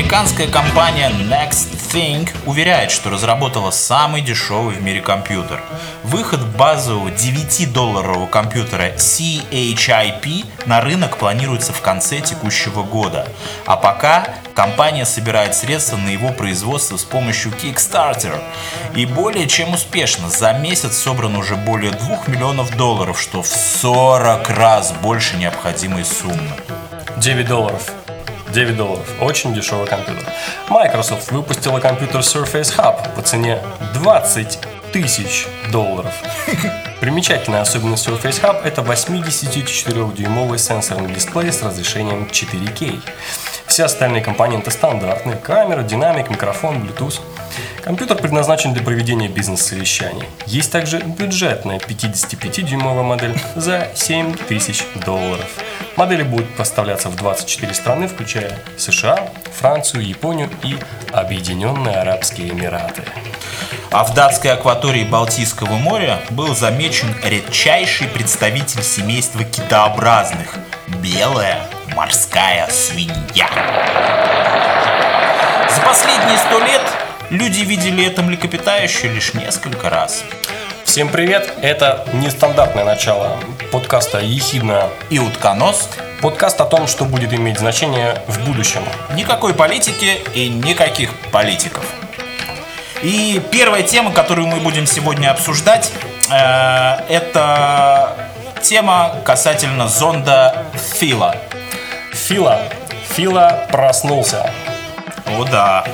Американская компания Next Think уверяет, что разработала самый дешевый в мире компьютер. Выход базового 9-долларового компьютера CHIP на рынок планируется в конце текущего года. А пока компания собирает средства на его производство с помощью Kickstarter. И более чем успешно. За месяц собрано уже более 2 миллионов долларов, что в 40 раз больше необходимой суммы. 9 долларов. 9 долларов. Очень дешевый компьютер. Microsoft выпустила компьютер Surface Hub по цене 20 тысяч долларов. Примечательная особенность Surface Hub – это 84-дюймовый сенсорный дисплей с разрешением 4K. Все остальные компоненты стандартные – камера, динамик, микрофон, Bluetooth. Компьютер предназначен для проведения бизнес-совещаний. Есть также бюджетная 55-дюймовая модель за 7 тысяч долларов. Модели будут поставляться в 24 страны, включая США, Францию, Японию и Объединенные Арабские Эмираты. А в датской акватории Балтийского моря был замечен редчайший представитель семейства китообразных – белая морская свинья. За последние сто лет люди видели это млекопитающее лишь несколько раз. Всем привет! Это нестандартное начало подкаста «Ехидна» И утконос Подкаст о том, что будет иметь значение в будущем. Никакой политики и никаких политиков. И первая тема, которую мы будем сегодня обсуждать, э, это тема касательно зонда Фила. Фила. Фила проснулся. О да.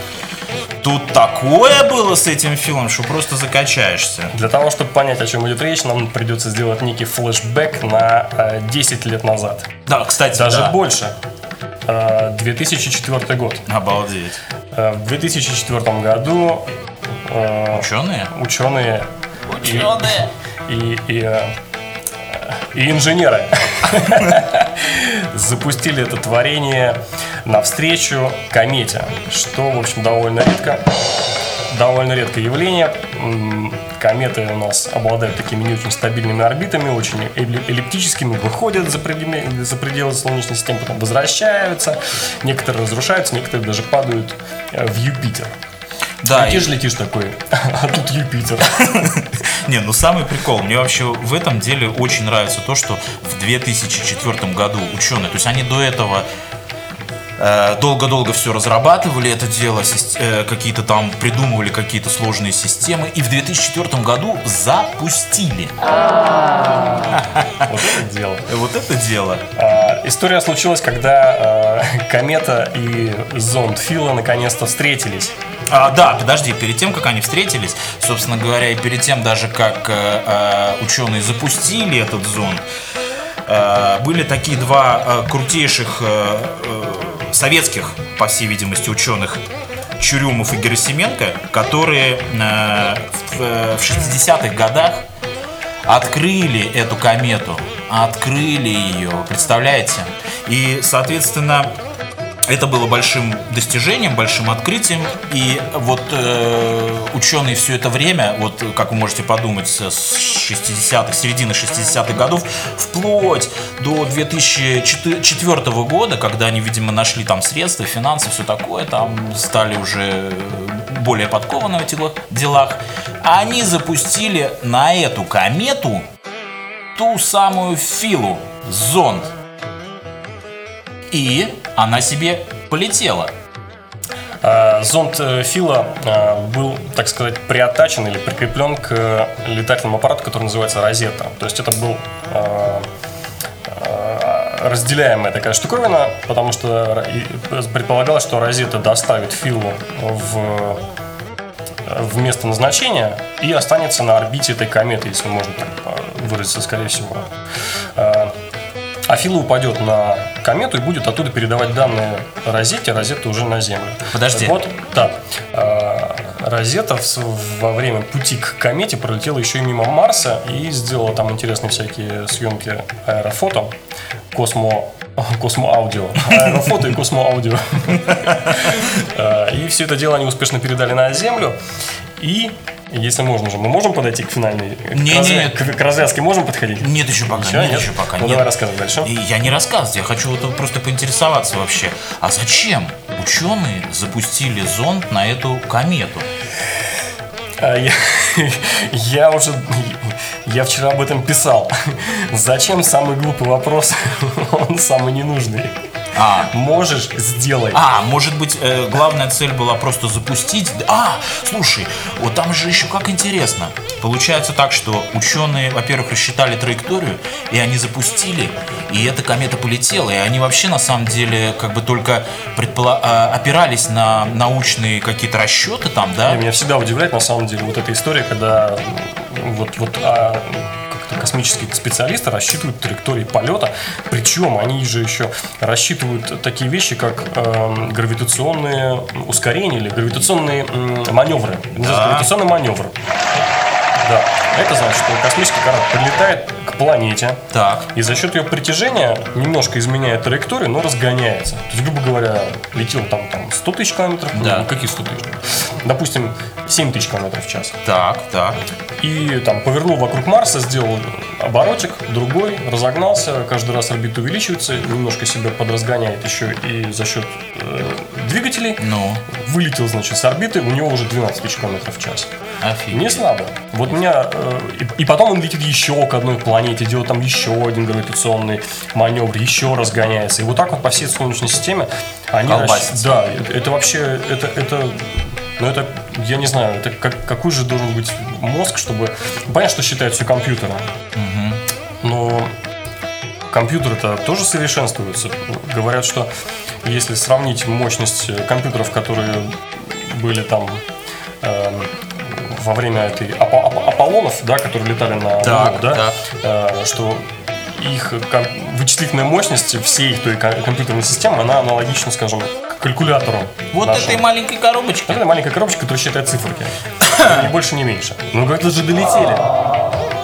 Тут такое было с этим фильмом, что просто закачаешься. Для того, чтобы понять, о чем идет речь, нам придется сделать некий флешбэк на э, 10 лет назад. Да, кстати, Даже да. больше. Э, 2004 год. Обалдеть. Э, В 2004 году э, Ученые? ученые и, Ученые. и, и, э, и инженеры запустили это творение навстречу комете, что, в общем, довольно редко. Довольно редкое явление. Кометы у нас обладают такими не очень стабильными орбитами, очень элли- эллиптическими, выходят за пределы, за пределы Солнечной системы, потом возвращаются. Некоторые разрушаются, некоторые даже падают э, в Юпитер. Да, и- Летишь, летишь такой, а тут Юпитер. Не, ну самый прикол, мне вообще в этом деле очень нравится то, что в 2004 году ученые, то есть они до этого э, долго-долго все разрабатывали это дело, э, какие-то там придумывали какие-то сложные системы, и в 2004 году запустили. Вот это дело. Вот это дело. История случилась, когда э, комета и зонд Фила наконец-то встретились. А, да, подожди, перед тем, как они встретились, собственно говоря, и перед тем даже, как э, э, ученые запустили этот зонд, э, были такие два э, крутейших э, э, советских, по всей видимости, ученых Чурюмов и Герасименко, которые э, в, э, в 60-х годах открыли эту комету, открыли ее, представляете? И, соответственно, это было большим достижением, большим открытием. И вот э, ученые все это время, вот как вы можете подумать, с 60-х, середины 60-х годов, вплоть до 2004 года, когда они, видимо, нашли там средства, финансы, все такое, там стали уже более подкованными в делах- делах, они запустили на эту комету ту самую Филу, зонд. И она себе полетела. А, Зонд э, Фила э, был, так сказать, приотачен или прикреплен к э, летательному аппарату, который называется Розетта. То есть это был э, э, разделяемая такая штуковина, потому что предполагалось, что Розетта доставит Филу в в место назначения и останется на орбите этой кометы, если можно так э, выразиться, скорее всего. Э, А Фила упадет на комету и будет оттуда передавать данные Розетте, Розетта уже на Землю. Подожди. Вот, да. Э, Розетта во время пути к комете пролетела еще и мимо Марса и сделала там интересные всякие съемки аэрофото, космо космоаудио. Аэрофото и космоаудио. Э, И все это дело они успешно передали на Землю. И, если можно же, мы можем подойти к финальной... Не, к, развя- не, к- к развязке можем подходить? Нет еще пока, Еще нет, нет? еще пока. Ну, нет. давай рассказывай дальше. И Я не рассказываю, я хочу вот просто поинтересоваться вообще. А зачем ученые запустили зонд на эту комету? А я, я уже... Я вчера об этом писал. Зачем самый глупый вопрос? Он самый ненужный. А, Можешь, сделай. А, может быть, э, главная цель была просто запустить. А, слушай, вот там же еще как интересно. Получается так, что ученые, во-первых, рассчитали траекторию, и они запустили, и эта комета полетела, и они вообще на самом деле как бы только предпола- а, опирались на научные какие-то расчеты там, да? И Меня всегда удивляет, на самом деле, вот эта история, когда м, вот, вот а, космические специалисты рассчитывают траектории полета, причем они же еще рассчитывают такие вещи, как эм, гравитационные ускорения или гравитационные м, маневры. Да. Гравитационный маневр. Да. Это значит, что космический корабль прилетает к планете, Так. и за счет ее притяжения немножко изменяет траекторию, но разгоняется. То есть, грубо говоря, летел там, там 100 тысяч километров, Да. ну какие 100 тысяч? Допустим, 7 тысяч километров в час. Так, так. И там повернул вокруг Марса, сделал оборотик, другой, разогнался, каждый раз орбита увеличивается, немножко себя подразгоняет еще и за счет э, двигателей. Ну, Вылетел, значит, с орбиты, у него уже 12 тысяч километров в час. офигеть. Не слабо. Вот меня... э, и, и потом он летит еще к одной планете, делает там еще один гравитационный маневр, еще разгоняется. И вот так вот по всей Солнечной системе они... Колбасится. Да, это, вообще... Это, это, ну это, я не знаю, это как, какой же должен быть мозг, чтобы... Понятно, что считают все компьютеры. Но компьютеры-то тоже совершенствуются. Говорят, что если сравнить мощность э, компьютеров, которые были там эм, во время этой Апо- Апо- Аполлонов, да, которые летали на Так, Луну, да, так. э, что их вычислительная мощность всей той ко- компьютерной системы, она аналогична, скажем, к калькулятору. Вот нашему. этой маленькой коробочке. Это маленькая коробочка, которая считает циферки. Ни больше, ни меньше. Ну как-то же долетели.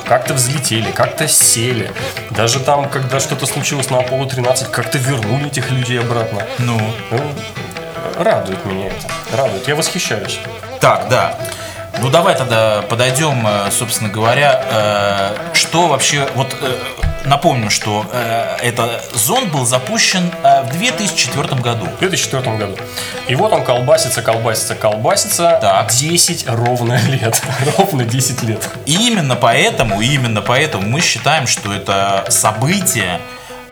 Как-то взлетели, как-то сели. Даже там, когда что-то случилось на Аполло 13, как-то вернули этих людей обратно. Ну, Ну, радует меня это. Радует. Я восхищаюсь. Так, да. Ну давай тогда подойдем, э, собственно говоря, э, что вообще, вот э, напомним, что этот зонд был запущен в 2004 году. В 2004 году. И вот он колбасится, колбасится, колбасится. Так. 10 ровно лет. Ровно 10 лет. И именно поэтому, именно поэтому мы считаем, что это событие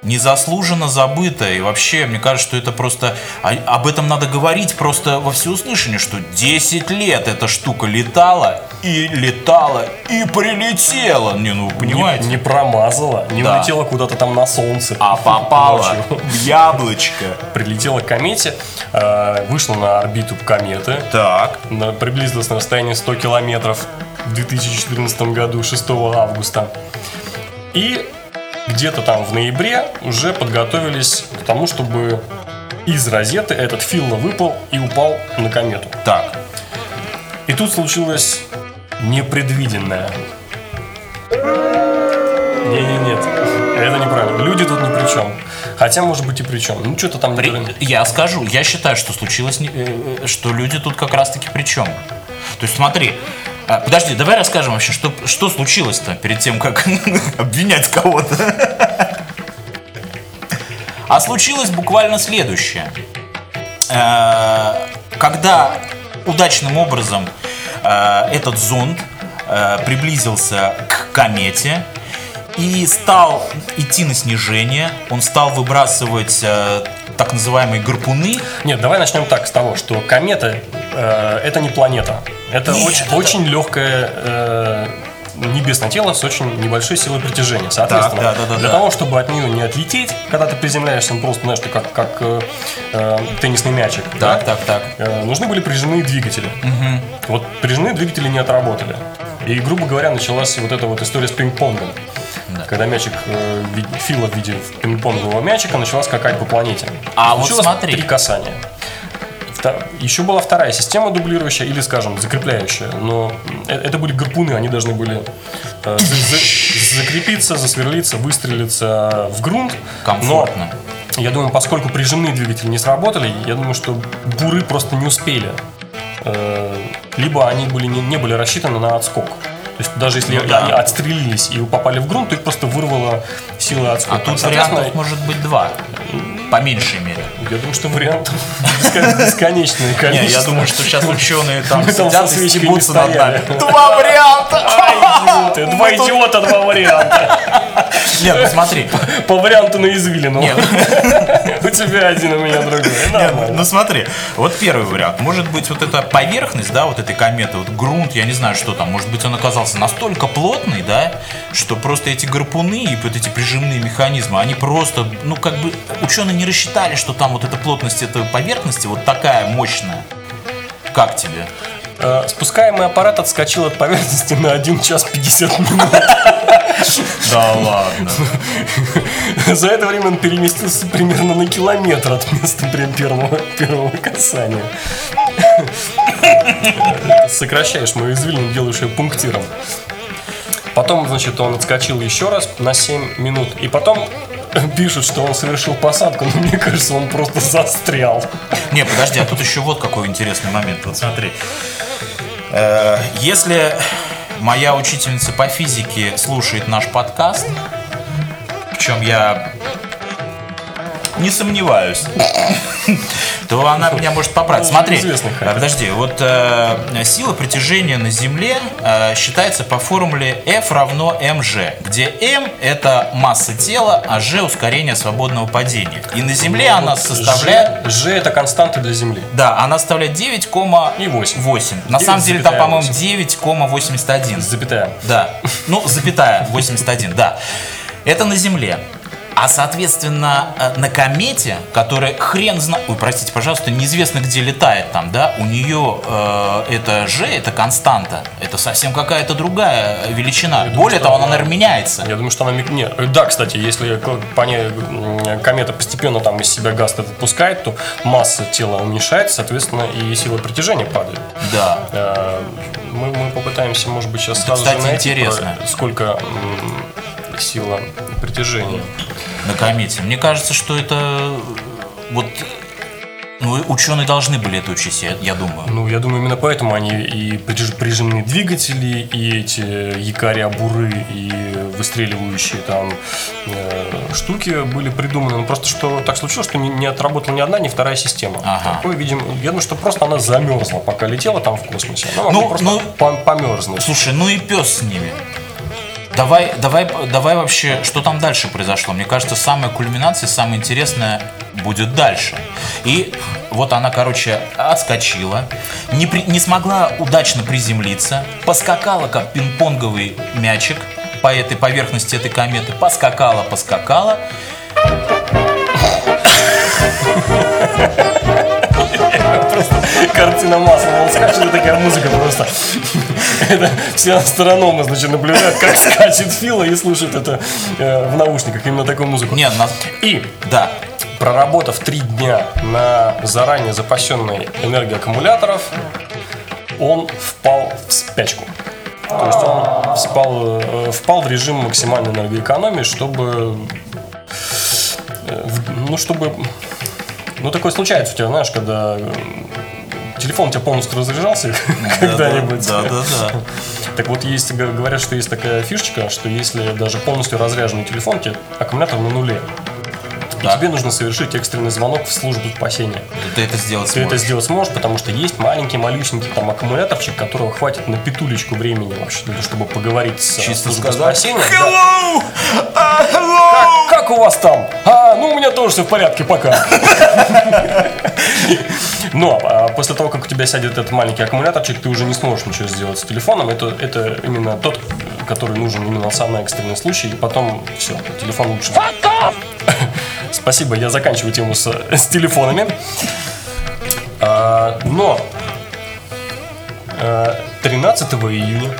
незаслуженно забыто. И вообще, мне кажется, что это просто... а- об этом надо говорить просто во всеуслышание, что 10 лет эта штука летала, и летала, и прилетела. Не, ну, понимаете? Не, не промазала, не Да. улетела куда-то там на солнце. А попала Ночью. в яблочко. Прилетела к комете, э, вышла на орбиту кометы, Так. приблизилась на расстояние 100 километров в 2014 году, 6 августа. И где-то там в ноябре уже подготовились к тому, чтобы из розеты этот Филла выпал и упал на комету. Так. И тут случилось непредвиденное. Не-не-нет, это неправильно. Люди тут ни при чем. Хотя, может быть, и при чем. Ну, что-то там... При- не- Я скажу, я считаю, что случилось, не- э, э, что люди тут как раз-таки при чем. То есть смотри, а, подожди, давай расскажем вообще, что, что случилось-то перед тем, как обвинять кого-то. А случилось буквально следующее. Э, Когда удачным образом э, этот зонд э, приблизился к комете и стал идти на снижение, он стал выбрасывать так называемые гарпуны. Нет, давай начнем так с того, что комета это не планета. Это Нет, очень, это- очень легкое э, небесное тело с очень небольшой силой притяжения. Соответственно, да, да, да, для да. того, чтобы от нее не отлететь, когда ты приземляешься, ну, просто, знаешь, ты как, как э, э, теннисный мячик. да? Так, так, так. Э, нужны были прижимные двигатели. Вот прижимные двигатели не отработали. И, грубо говоря, началась вот эта вот история с пинг-понгом. Когда мячик, э, Фила в виде пинг-понгового мячика начала скакать по планете. А вот Случилось смотри. Три касания. Еще была вторая система дублирующая или, скажем, закрепляющая. Но э- это были гарпуны, они должны были э, за- за- закрепиться, засверлиться, выстрелиться в грунт. Комфортно. Но я думаю, поскольку прижимные двигатели не сработали, я думаю, что буры просто не успели э, либо они были, не, не были рассчитаны на отскок. То есть даже если Ну да. они отстрелились и попали в грунт, то их просто вырвало силой отскока. А тут вариантов может быть два. По меньшей мере. Я думаю, что вариантов бескон- бесконечное Не, количество. я думаю, что сейчас ученые там сидят и стебутся над нами. Два варианта! Идиоты, Два идиота, два варианта. Нет, ну смотри. По варианту на извилину. У тебя один, у меня другой. Нет, Нормально. ну смотри, вот первый вариант. Может быть, вот эта поверхность, да, вот этой кометы, вот грунт, я не знаю, что там, может быть, он оказался настолько плотный, да, что просто эти гарпуны и вот эти прижимные механизмы, они просто, ну, как бы, ученые не рассчитали, что там вот эта плотность этой поверхности вот такая мощная. Как тебе? Э, Спускаемый аппарат отскочил от поверхности на 1 час 50 минут. Да ладно. За это время он переместился примерно на километр от места первого, первого касания. Сокращаешь мою извилину, делаешь ее пунктиром. Потом, значит, он отскочил еще раз на 7 минут. И потом пишут, что он совершил посадку, но мне кажется, он просто застрял. Не, подожди, а тут еще вот какой интересный момент. Вот смотри. Э, Если моя учительница по физике слушает наш подкаст, в чем я не сомневаюсь, то она меня может поправить. Ну, Смотри, подожди, вот э, сила притяжения на Земле э, считается по формуле F равно mg, где m это масса тела, а g ускорение свободного падения. И на Земле она составляет G, это константа для Земли. да, она составляет 9,8. И восемь. На 9,8. самом деле там, по-моему, 9,81. Запятая. Да. Ну, запятая 81, да. Это на Земле. А, соответственно, э, на комете, которая хрен знает... Ой, простите, пожалуйста, неизвестно, где летает там, да, у нее э, это G, это константа. Это совсем какая-то другая величина. Более что того, она, она- наверное, меняется. Я думаю, что она... миг- Не, э, да, кстати, если по ней комета постепенно там из себя газ этот пускает, то масса тела уменьшается, соответственно, и сила притяжения падает. Да. Э, Мы, мы попытаемся, может быть, сейчас Это, сразу кстати, же найти, интересно. сколько сила притяжения. На комете. Мне кажется, что это э, вот ну, ученые должны были это учесть, я, я думаю. Ну, я думаю, именно поэтому они и приж- прижимные двигатели, и эти якоря буры, и выстреливающие там э, штуки были придуманы. Ну, просто что так случилось, что не, не отработала ни одна, ни вторая система. Ага. Такое, видимо, я думаю, что просто она замерзла, пока летела там в космосе. Она Ну, просто ну, пом- померзнуть. Слушай, ну и пес с ними. Давай, давай, давай вообще, что там дальше произошло? Мне кажется, самая кульминация, самое интересное будет дальше. И вот она, короче, отскочила, не, при- не смогла удачно приземлиться, поскакала, как пинг-понговый мячик по этой поверхности этой кометы, поскакала, поскакала, Картина масла. Он скачет, и такая музыка просто. Это все астрономы, значит, наблюдают, как скачет Фила и слушают это э, в наушниках, именно такую музыку. нет, на- И да, Проработав три дня на заранее запасенной энергии аккумуляторов, он впал в спячку. То есть он впал, э, впал в режим максимальной энергоэкономии, чтобы... э, Ну, чтобы... Ну, такое случается у тебя, знаешь, когда э, телефон у тебя полностью разряжался когда-нибудь. да, да, да. Так вот, есть, говорят, что есть такая фишечка, что если даже полностью разряженный телефон, тебе аккумулятор на нуле. И тебе нужно совершить экстренный звонок в службу спасения. Ты это сделать Ты это сможешь. сделать сможешь, потому что есть маленький, малюсенький там аккумуляторчик, которого хватит на петулечку времени вообще, для того, чтобы поговорить с Чисто службой сказать спасения. Да. Hello! А, hello! Как, как у вас там? А, ну у меня тоже все в порядке, пока. Но а, после того, как у тебя сядет этот маленький аккумуляторчик, ты уже не сможешь ничего сделать с телефоном. Это, это именно тот, который нужен именно на самый экстренный случай. И потом все, телефон лучше. Спасибо, я заканчиваю тему с, с телефонами. А, но а, 13 июня,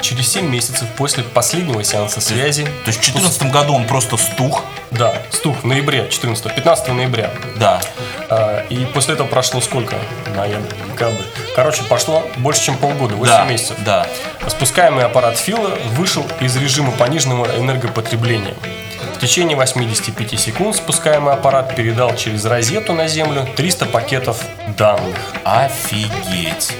через 7 месяцев после последнего сеанса связи, То есть в 2014 году он просто стух. да, стух в ноябре, 14 15 ноября. Да. А, И после этого прошло сколько? Ноябрь, декабрь. Короче, пошло больше, чем полгода, 8 да, месяцев. Да. Спускаемый аппарат Фила вышел из режима пониженного энергопотребления. В течение 85 секунд спускаемый аппарат передал через розету на Землю 300 пакетов данных. Офигеть.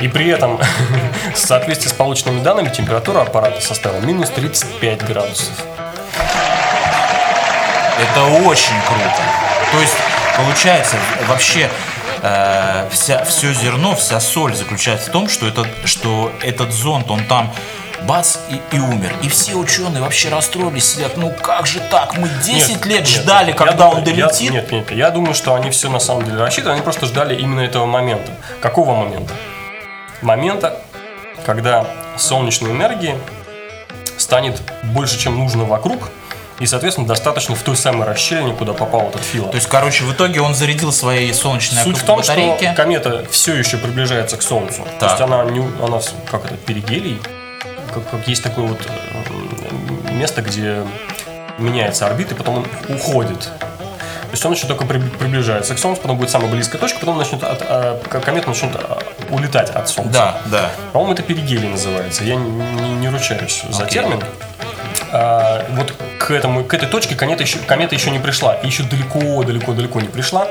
И при этом, в соответствии с полученными данными, температура аппарата составила минус 35 градусов. Это очень круто. То есть, получается, вообще э, вся, все зерно, вся соль заключается в том, что, этот, что этот зонд, он там бац и, и умер. И все ученые вообще расстроились, сидят, ну как же так, мы 10 Нет, лет нет, ждали, я когда думаю, он я- долетит. нет, нет, я думаю, что они все на самом деле рассчитывали, они просто ждали именно этого момента. Какого момента? Момента, когда солнечной энергии станет больше, чем нужно вокруг, и, соответственно, достаточно в той самой расщелине, куда попал этот фил. То есть, короче, в итоге он зарядил свои солнечные Суть в том, батарейки. что комета все еще приближается к Солнцу. То Так. есть она, не, она как это, перигелий? Как, как есть такое вот э, место, где меняется орбита, и потом он уходит. То есть он еще только при- приближается к Солнцу, потом будет самая близкая точка, потом начнет от, а, комета начнет а, улетать от Солнца. Да, да. По-моему, это перигелий называется. Я не, не- не ручаюсь за Окей. термин. А, вот к, этому, к этой точке комета еще, комета еще не пришла. И еще далеко, далеко, далеко не пришла.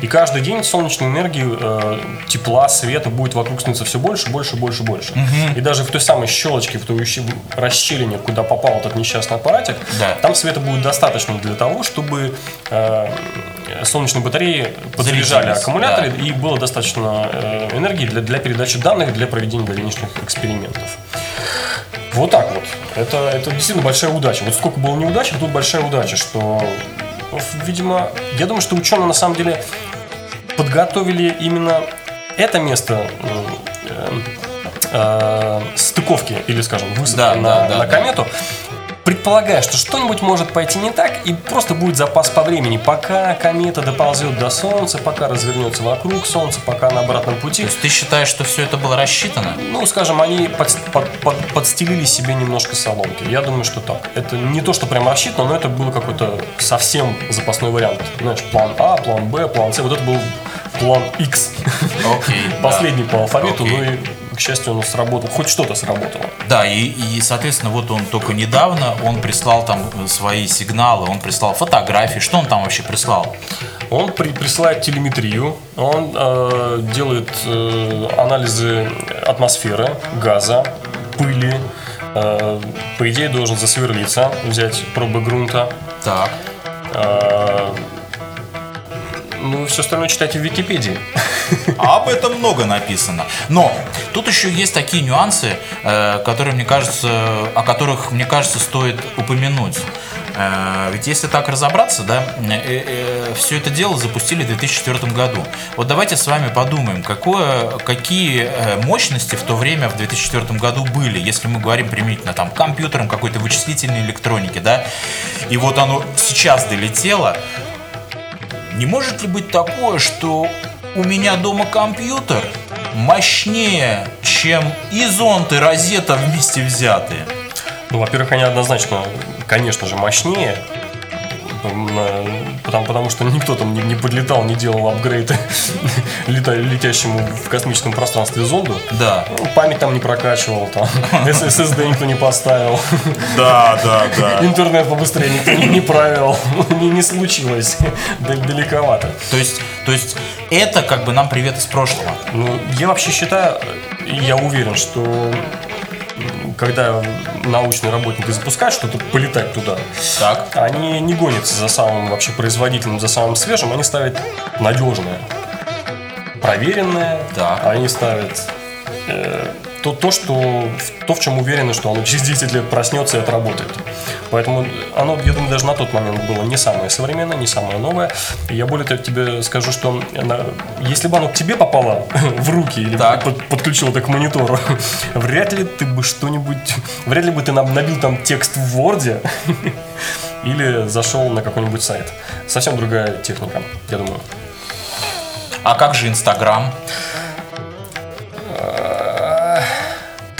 И каждый день солнечной энергии, э, тепла, света будет вокруг становиться все больше, больше, больше, больше. И даже в той самой щелочке, в той расщелине, куда попал этот несчастный аппаратик, Да. там света будет достаточно для того, чтобы э, солнечные батареи подзаряжали аккумуляторы, и было достаточно э, энергии для, для передачи данных, для проведения дальнейших экспериментов. Вот так вот. Это, это действительно большая удача. Вот сколько было неудач, тут большая удача, что, ну, видимо, я думаю, что ученые на самом деле подготовили именно это место э, э, стыковки или, скажем, высадки Да, на, да, да, на да. Предполагая, что что-нибудь может пойти не так, и просто будет запас по времени, пока комета доползет до Солнца, пока развернется вокруг Солнца, пока на обратном пути. То есть ты считаешь, что все это было рассчитано? Ну, скажем, они под- под- под- подстелили себе немножко соломки. Я думаю, что так. Это не то, что прям рассчитано, но это был какой-то совсем запасной вариант. Знаешь, план А, план Б, план С. Вот это был план X. Окей. да. Последний по алфавиту, Окей. ну и, к счастью, он сработал. Хоть что-то сработало. Да, и, и, соответственно, вот он только недавно, он прислал там свои сигналы, он прислал фотографии. Что он там вообще прислал? Он при- присылает телеметрию, он э, делает э, анализы атмосферы, газа, пыли. Э, по идее, должен засверлиться, взять пробы грунта. Так. Э, ну, все остальное читайте в Википедии. А об этом много написано. Но тут еще есть такие нюансы, э, которые, мне кажется, о которых, мне кажется, стоит упомянуть. Э, Ведь если так разобраться, да, все это дело запустили в 2004 году. Вот давайте с вами подумаем, какое, какие э, мощности в то время, в 2004 году были, если мы говорим применительно там к компьютерам, какой-то вычислительной электронике, да, и вот оно сейчас долетело, не может ли быть такое, что у меня дома компьютер мощнее, чем и зонт, и розета вместе взятые? Ну, во-первых, они однозначно, конечно же, мощнее. На- Потому, потому что никто там не, не подлетал, не делал апгрейды лета- летящему в космическом пространстве зонду. Да. Ну, Память там не прокачивал, там SSD никто не поставил, Да, да, да. интернет побыстрее никто не, не правил, не, не случилось, Дал- далековато. То есть, то есть это как бы нам привет из прошлого. Ну, я вообще считаю, я уверен, что когда научные работники запускают что-то, полетать туда, Так. они не гонятся за самым вообще производительным, за самым свежим, они ставят надежное, проверенное, Так. они ставят э, то, то, что, то, в чем уверены, что оно через 10 лет проснется и отработает. Поэтому оно, я думаю, даже на тот момент было не самое современное, не самое новое. И я более того тебе скажу, что на- если бы оно к тебе попало в руки или Так. под- подключил это к монитору, вряд ли ты бы что-нибудь, вряд ли бы ты набил там текст в Word или зашел на какой-нибудь сайт. Совсем другая техника, я думаю. А как же Инстаграм?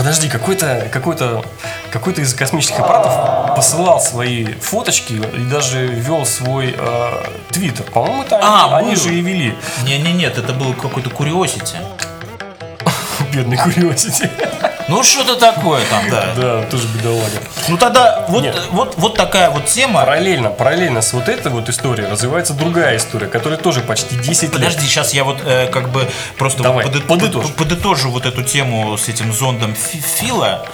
Подожди, какой-то какой-то какой-то из космических аппаратов посылал свои фоточки и даже вел свой э, твиттер. По-моему, это А, они, они же и вели. Не, не, нет, это был какой-то Curiosity. Бедный Curiosity. Ну, что-то такое там, да. Да, тоже бедолага. Ну, тогда вот, Нет. вот, вот такая вот тема. Параллельно, параллельно с вот этой вот историей развивается другая история, которая тоже почти 10 лет. Подожди, сейчас я вот э, как бы просто Давай, подыт- подытожь. под- подытожу вот эту тему с этим зондом Фи- Фила.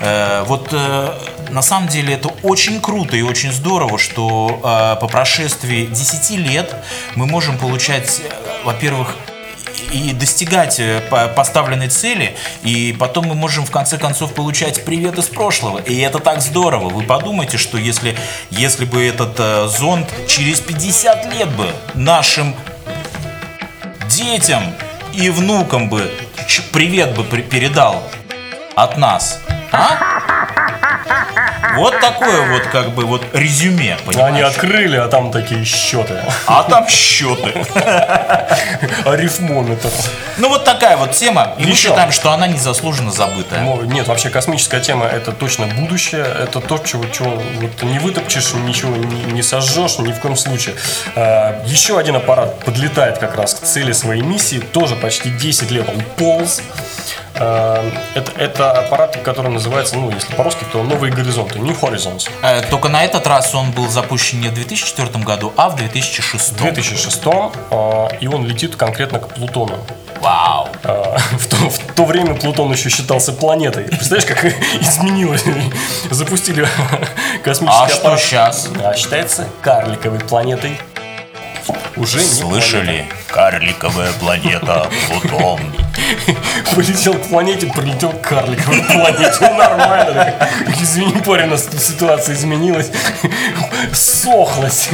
Э, вот э, на самом деле это очень круто и очень здорово, что э, по прошествии 10 лет мы можем получать, во-первых, и достигать э, по- поставленной цели, и потом мы можем в конце концов получать привет из прошлого. И это так здорово. Вы подумайте, что если, если бы этот э, зонд через 50 лет бы нашим детям и внукам бы привет бы передал от нас. А? Вот такое вот как бы вот резюме, Они понимаешь? открыли, а там такие счеты. А там счеты. Арифмометр. Ну вот такая вот тема. И мы считаем, что она незаслуженно забытая. Ну, нет, вообще космическая тема это точно будущее. Это то, чего, чего вот не вытопчешь, ничего не, не сожжешь ни в коем случае. А, еще один аппарат подлетает как раз к цели своей миссии. Тоже почти 10 лет он полз. А, это, это аппарат, который называется, ну, если по-русски, то «Новые горизонты», New Horizons. Э, Только на этот раз он был запущен не в 2004 году, а в 2006. В 2006 а, и он летит конкретно к Плутону. Вау. А, В то, в то время Плутон еще считался планетой. Представляешь, как изменилось? Запустили космический А что аппарат. сейчас? А считается карликовой планетой. Уже не Слышали? Карликовая планета Плутон. Полетел к планете, прилетел к карликовой планете. Нормально. Извини, парень, у нас ситуация изменилась. Сохлась.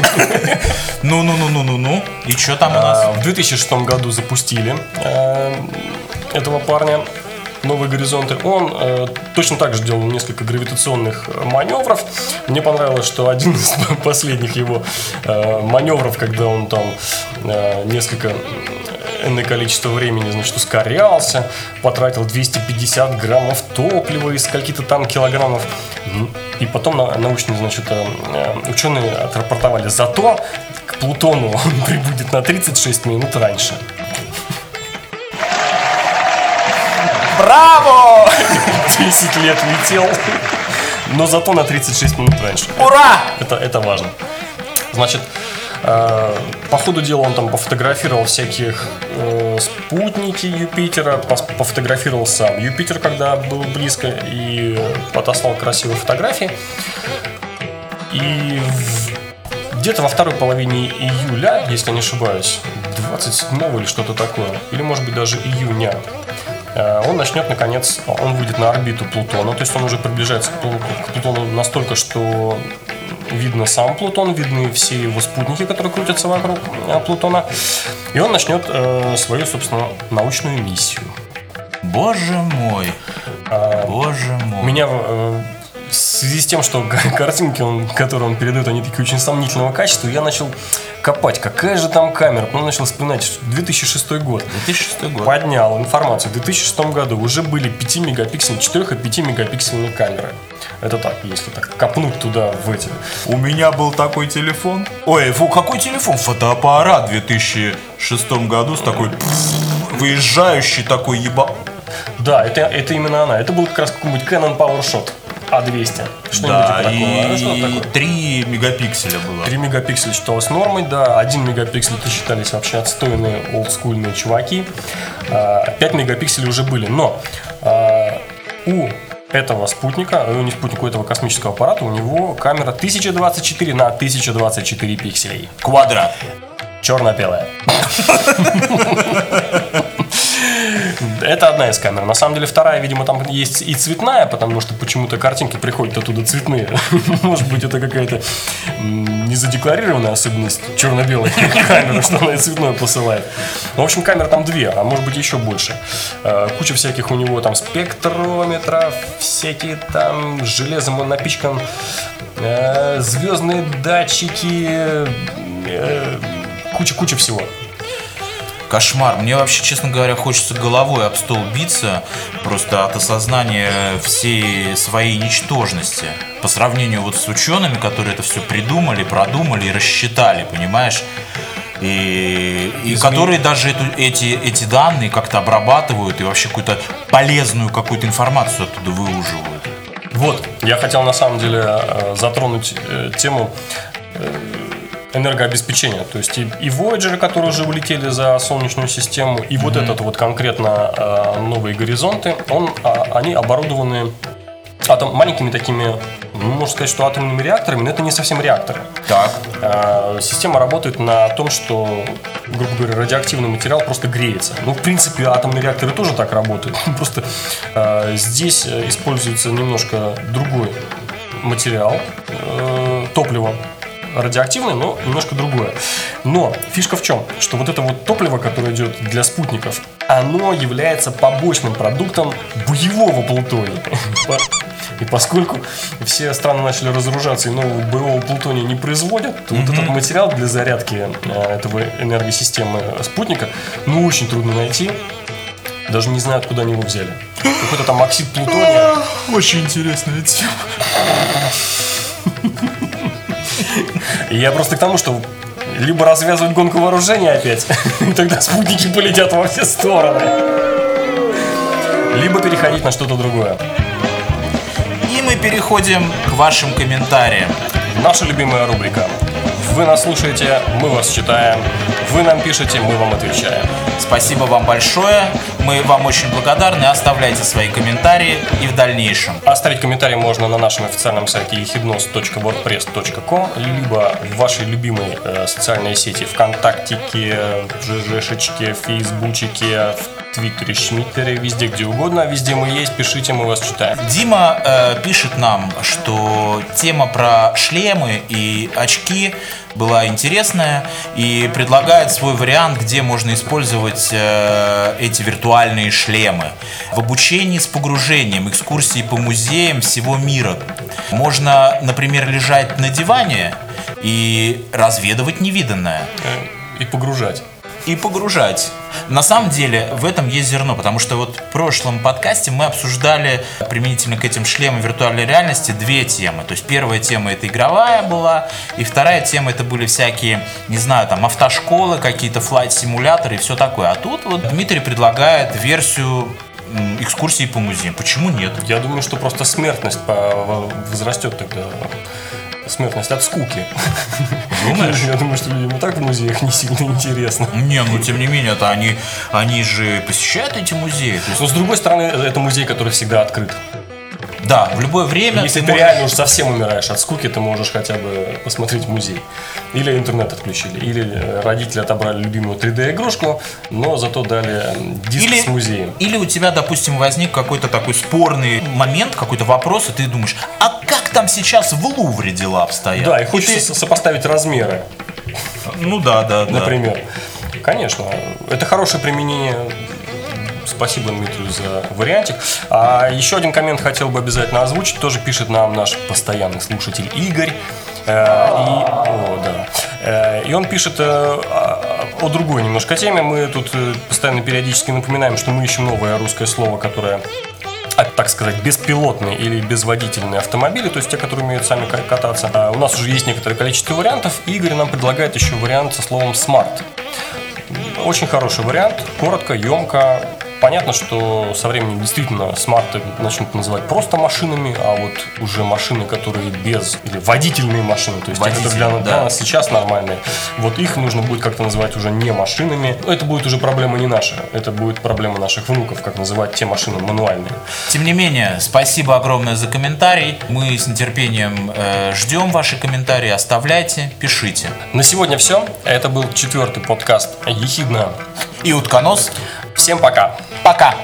Ну-ну-ну-ну-ну-ну. И что там у А, нас? В 2006 году запустили э, этого парня Новые горизонты. Он э, точно так же делал несколько гравитационных маневров. Мне понравилось, что один из последних его э, маневров, когда он там э, несколько энное количество времени, значит, ускорялся, потратил 250 граммов топлива из скольки-то там килограммов. М, И потом на- научные, значит, э, э, ученые отрапортовали. Зато к Плутону он прибудет на 36 минут раньше. Браво! 10 лет летел, но зато на 36 минут раньше. Ура! Это, это важно. Значит, по ходу дела он там пофотографировал всяких э, спутники Юпитера, пофотографировал сам Юпитер, когда был близко, и отослал красивые фотографии. И где-то во второй половине июля, если не ошибаюсь, 27 или что-то такое, или может быть даже июня, э, он начнет наконец, он выйдет на орбиту Плутона, то есть он уже приближается к Плутону настолько, что видно сам Плутон, видны все его спутники, которые крутятся вокруг э, Плутона, и он начнет э, свою, собственно, научную миссию. Боже мой. Боже мой. Меня э, в связи с тем, что картинки, он, которые он передает, они такие очень сомнительного качества, я начал копать, какая же там камера. Потом начал вспоминать, что 2006 год. 2006 год. Поднял информацию. В 2006 году уже были 5 мегапиксельные, 4 и 5 мегапиксельные камеры. Это так, если так копнуть туда в эти. У меня был такой телефон. Ой, фу, какой телефон? Фотоаппарат в 2006 году с такой выезжающий такой еба... Да, это, это именно она. Это был как раз какой-нибудь Canon PowerShot A200. Что-нибудь Да, типа такого. А что и такое? 3 мегапикселя было. 3 мегапикселя считалось нормой, да, 1 мегапиксель это считались вообще отстойные олдскульные чуваки, А, 5 мегапикселей уже были, но а, у этого спутника, э, не спутника, этого космического аппарата, у него камера 1024 на 1024 пикселей. Квадрат. Черно-белая. Это одна из камер. На самом деле вторая, видимо, там есть и цветная, потому что почему-то картинки приходят оттуда цветные. Может быть, это какая-то незадекларированная особенность черно-белой камеры, что она и цветное посылает. Ну, в общем, камер там две, а может быть еще больше. Э, Куча всяких у него там спектрометров, всякие там железом он напичкан, э, звездные датчики, э, куча-куча всего. Кошмар. Мне вообще, честно говоря, хочется головой об стол биться просто от осознания всей своей ничтожности. По сравнению вот с учеными, которые это все придумали, продумали и рассчитали, понимаешь? И, и которые даже эту, эти, эти данные как-то обрабатывают и вообще какую-то полезную какую-то информацию оттуда выуживают. Вот, я хотел на самом деле э, затронуть э, тему э, энергообеспечения. То есть и, и Voyager, которые уже улетели за Солнечную систему, и вот этот вот конкретно э, новые горизонты, он, а, они оборудованы атом, маленькими такими, ну, можно сказать, что атомными реакторами, но это не совсем реакторы. Так. Э, система работает на том, что, грубо говоря, радиоактивный материал просто греется. Ну, в принципе, атомные реакторы тоже так работают. Просто э, здесь э, используется немножко другой материал, э, топливо, радиоактивное, но немножко другое. Но фишка в чем? Что вот это вот топливо, которое идет для спутников, оно является побочным продуктом боевого плутония. И поскольку все страны начали разоружаться и нового боевого плутония не производят, то mm-hmm. вот этот материал для зарядки э, этого энергосистемы спутника, ну, очень трудно найти. Даже не знаю, откуда они его взяли. Какой-то там оксид плутония. Очень интересная тема. И я просто к тому, что либо развязывать гонку вооружения опять, и тогда спутники полетят во все стороны, либо переходить на что-то другое. И мы переходим к вашим комментариям. Наша любимая рубрика. Вы нас слушаете, мы вас читаем. Вы нам пишете, мы вам отвечаем. Спасибо вам большое. Мы вам очень благодарны. Оставляйте свои комментарии и в дальнейшем. Оставить комментарий можно на нашем официальном сайте ехиднос.wordpress.com либо в вашей любимой э, социальной сети ВКонтактике, в ЖЖшечке, в Фейсбучике, в Твиттере, Шмиттере, везде, где угодно. Везде мы есть, пишите, мы вас читаем. Дима э, пишет нам, что тема про шлемы и очки была интересная и предлагает свой вариант, где можно использовать э, эти виртуальные шлемы. В обучении с погружением, экскурсии по музеям всего мира. Можно, например, лежать на диване и разведывать невиданное. И погружать и погружать. На самом деле в этом есть зерно, потому что вот в прошлом подкасте мы обсуждали применительно к этим шлемам виртуальной реальности две темы. То есть первая тема это игровая была, и вторая тема это были всякие, не знаю, там автошколы, какие-то флайт-симуляторы и все такое. А тут вот Дмитрий предлагает версию экскурсии по музеям. Почему нет? Я думаю, что просто смертность возрастет тогда смертность от скуки. Думаешь? Я думаю, что людям и так в музеях не сильно интересно. Не, ну тем не менее, это они, они же посещают эти музеи. Есть... Но с другой стороны, это музей, который всегда открыт. Да, в любое время. Если ты, ты можешь... реально уже совсем умираешь от скуки, ты можешь хотя бы посмотреть музей. Или интернет отключили, или родители отобрали любимую 3D-игрушку, но зато дали диск или, с музеем. Или у тебя, допустим, возник какой-то такой спорный момент, какой-то вопрос, и ты думаешь, а там сейчас в Лувре дела обстоят? Да, и хочется и ты... сопоставить размеры. Ну да, да, да. Например. Конечно, это хорошее применение Спасибо Дмитрию за вариантик. А еще один коммент хотел бы обязательно озвучить. Тоже пишет нам наш постоянный слушатель Игорь. Э, и, о, да. Э, и он пишет э, о другой немножко теме. Мы тут постоянно периодически напоминаем, что мы ищем новое русское слово, которое так сказать, беспилотные или безводительные автомобили, то есть те, которые умеют сами кататься. А у нас уже есть некоторое количество вариантов. Игорь нам предлагает еще вариант со словом «смарт». Очень хороший вариант, коротко, емко, Понятно, что со временем действительно смарты начнут называть просто машинами, а вот уже машины, которые без, или водительные машины, то есть Водитель, те, которые для, да. нас сейчас нормальные, вот их нужно будет как-то называть уже не машинами. Это будет уже проблема не наша, это будет проблема наших внуков, как называть те машины мануальные. Тем не менее, спасибо огромное за комментарий. Мы с нетерпением э, ждем ваши комментарии, оставляйте, пишите. На сегодня все. Это был четвертый подкаст «Ехидна» и «Утконос». Всем пока! Пока!